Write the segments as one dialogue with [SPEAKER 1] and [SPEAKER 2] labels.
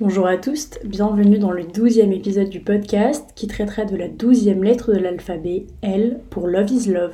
[SPEAKER 1] Bonjour à tous, bienvenue dans le douzième épisode du podcast qui traitera de la douzième lettre de l'alphabet, L pour Love is Love.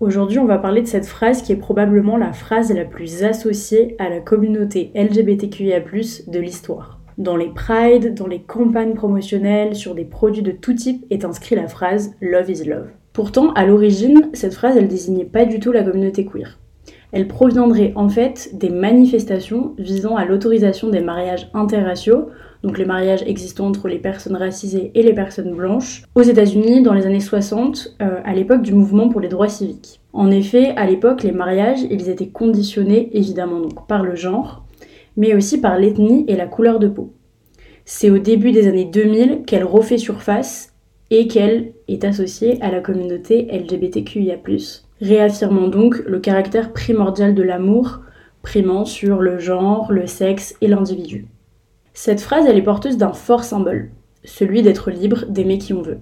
[SPEAKER 1] Aujourd'hui, on va parler de cette phrase qui est probablement la phrase la plus associée à la communauté LGBTQIA+ de l'histoire. Dans les prides, dans les campagnes promotionnelles, sur des produits de tout type est inscrit la phrase Love is Love. Pourtant, à l'origine, cette phrase, elle désignait pas du tout la communauté queer. Elle proviendrait en fait des manifestations visant à l'autorisation des mariages interraciaux, donc les mariages existants entre les personnes racisées et les personnes blanches, aux États-Unis dans les années 60, euh, à l'époque du mouvement pour les droits civiques. En effet, à l'époque, les mariages, ils étaient conditionnés évidemment donc par le genre, mais aussi par l'ethnie et la couleur de peau. C'est au début des années 2000 qu'elle refait surface et qu'elle est associée à la communauté LGBTQIA+, réaffirmant donc le caractère primordial de l'amour, primant sur le genre, le sexe et l'individu. Cette phrase, elle est porteuse d'un fort symbole, celui d'être libre d'aimer qui on veut.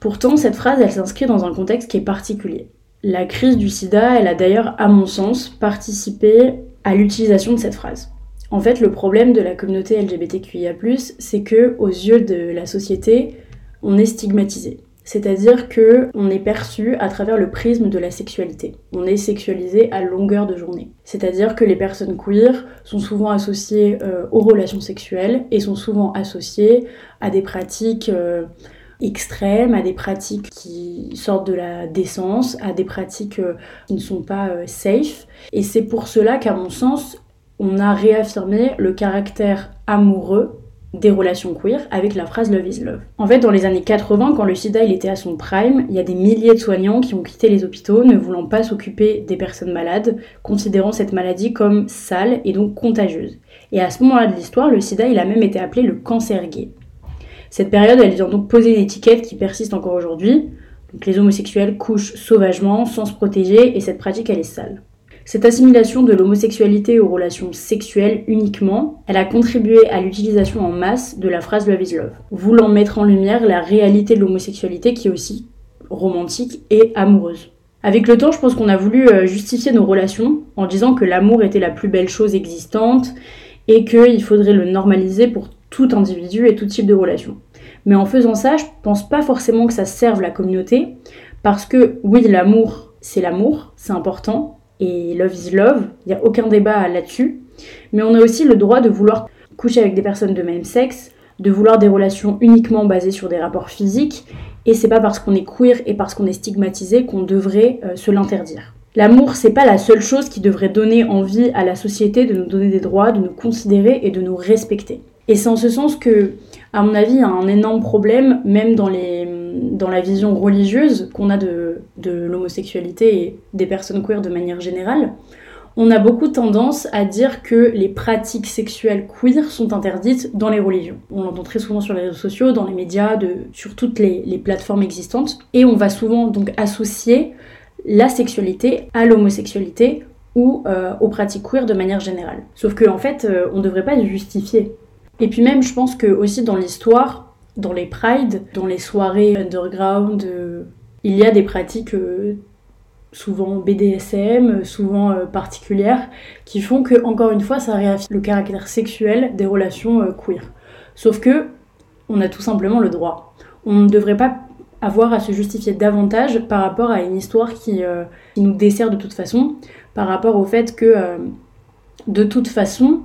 [SPEAKER 1] Pourtant, cette phrase, elle s'inscrit dans un contexte qui est particulier. La crise du sida, elle a d'ailleurs, à mon sens, participé à l'utilisation de cette phrase. En fait, le problème de la communauté LGBTQIA+, c'est que, aux yeux de la société, on est stigmatisé. C'est-à-dire que on est perçu à travers le prisme de la sexualité. On est sexualisé à longueur de journée. C'est-à-dire que les personnes queer sont souvent associées euh, aux relations sexuelles et sont souvent associées à des pratiques euh, extrêmes, à des pratiques qui sortent de la décence, à des pratiques euh, qui ne sont pas safe. Et c'est pour cela qu'à mon sens, on a réaffirmé le caractère amoureux des relations queer avec la phrase Love is Love. En fait, dans les années 80, quand le sida était à son prime, il y a des milliers de soignants qui ont quitté les hôpitaux ne voulant pas s'occuper des personnes malades, considérant cette maladie comme sale et donc contagieuse. Et à ce moment-là de l'histoire, le sida il a même été appelé le cancer gay. Cette période, elle vient donc poser une étiquette qui persiste encore aujourd'hui. Donc les homosexuels couchent sauvagement, sans se protéger, et cette pratique elle est sale. Cette assimilation de l'homosexualité aux relations sexuelles uniquement, elle a contribué à l'utilisation en masse de la phrase Love is Love, voulant mettre en lumière la réalité de l'homosexualité qui est aussi romantique et amoureuse. Avec le temps, je pense qu'on a voulu euh, justifier nos relations en disant que l'amour était la plus belle chose existante et qu'il faudrait le normaliser pour tout individu et tout type de relation. Mais en faisant ça, je pense pas forcément que ça serve la communauté, parce que oui, l'amour, c'est l'amour, c'est important, et love is love, il n'y a aucun débat là-dessus. Mais on a aussi le droit de vouloir coucher avec des personnes de même sexe, de vouloir des relations uniquement basées sur des rapports physiques, et c'est pas parce qu'on est queer et parce qu'on est stigmatisé qu'on devrait euh, se l'interdire. L'amour, c'est pas la seule chose qui devrait donner envie à la société de nous donner des droits, de nous considérer et de nous respecter. Et c'est en ce sens que, à mon avis, il y a un énorme problème, même dans, les, dans la vision religieuse qu'on a de, de l'homosexualité et des personnes queer de manière générale. On a beaucoup tendance à dire que les pratiques sexuelles queer sont interdites dans les religions. On l'entend très souvent sur les réseaux sociaux, dans les médias, de, sur toutes les, les plateformes existantes. Et on va souvent donc associer la sexualité à l'homosexualité ou euh, aux pratiques queer de manière générale. Sauf qu'en en fait, euh, on ne devrait pas justifier et puis même, je pense que aussi dans l'histoire, dans les prides, dans les soirées underground, euh, il y a des pratiques euh, souvent BDSM, souvent euh, particulières, qui font que, encore une fois, ça réaffirme le caractère sexuel des relations queer. Sauf que, on a tout simplement le droit. On ne devrait pas avoir à se justifier davantage par rapport à une histoire qui nous dessert de toute façon, par rapport au fait que, de toute façon,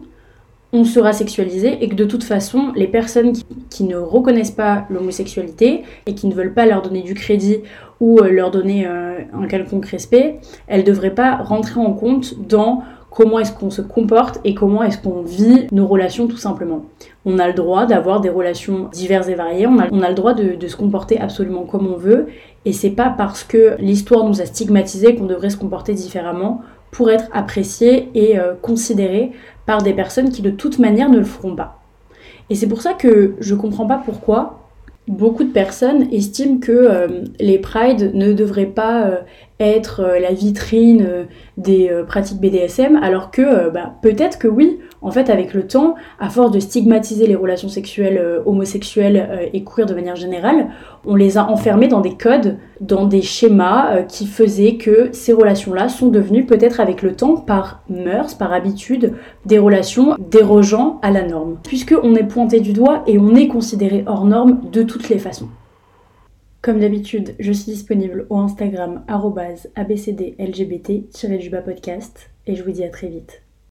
[SPEAKER 1] on sera sexualisé et que de toute façon, les personnes qui, ne reconnaissent pas l'homosexualité et qui ne veulent pas leur donner du crédit ou euh, leur donner euh, un quelconque respect, elles ne devraient pas rentrer en compte dans comment est-ce qu'on se comporte et comment est-ce qu'on vit nos relations tout simplement. On a le droit d'avoir des relations diverses et variées, on a, le droit de, de, se comporter absolument comme on veut et c'est pas parce que l'histoire nous a stigmatisé qu'on devrait se comporter différemment pour être apprécié et euh, considéré par des personnes qui de toute manière ne le feront pas. Et c'est pour ça que je comprends pas pourquoi beaucoup de personnes estiment que euh, les prides ne devraient pas euh, être euh, la vitrine des pratiques BDSM, alors que bah, peut-être que oui, en fait, avec le temps, à force de stigmatiser les relations sexuelles homosexuelles et queer de manière générale, on les a enfermés dans des codes, dans des schémas qui faisaient que ces relations-là sont devenues peut-être avec le temps, par mœurs, par habitude, des relations dérogeant à la norme. Puisque on est pointé du doigt et on est considéré hors norme de toutes les façons. Comme d'habitude, je suis disponible au Instagram abcdlgbt-podcast et je vous dis à très vite.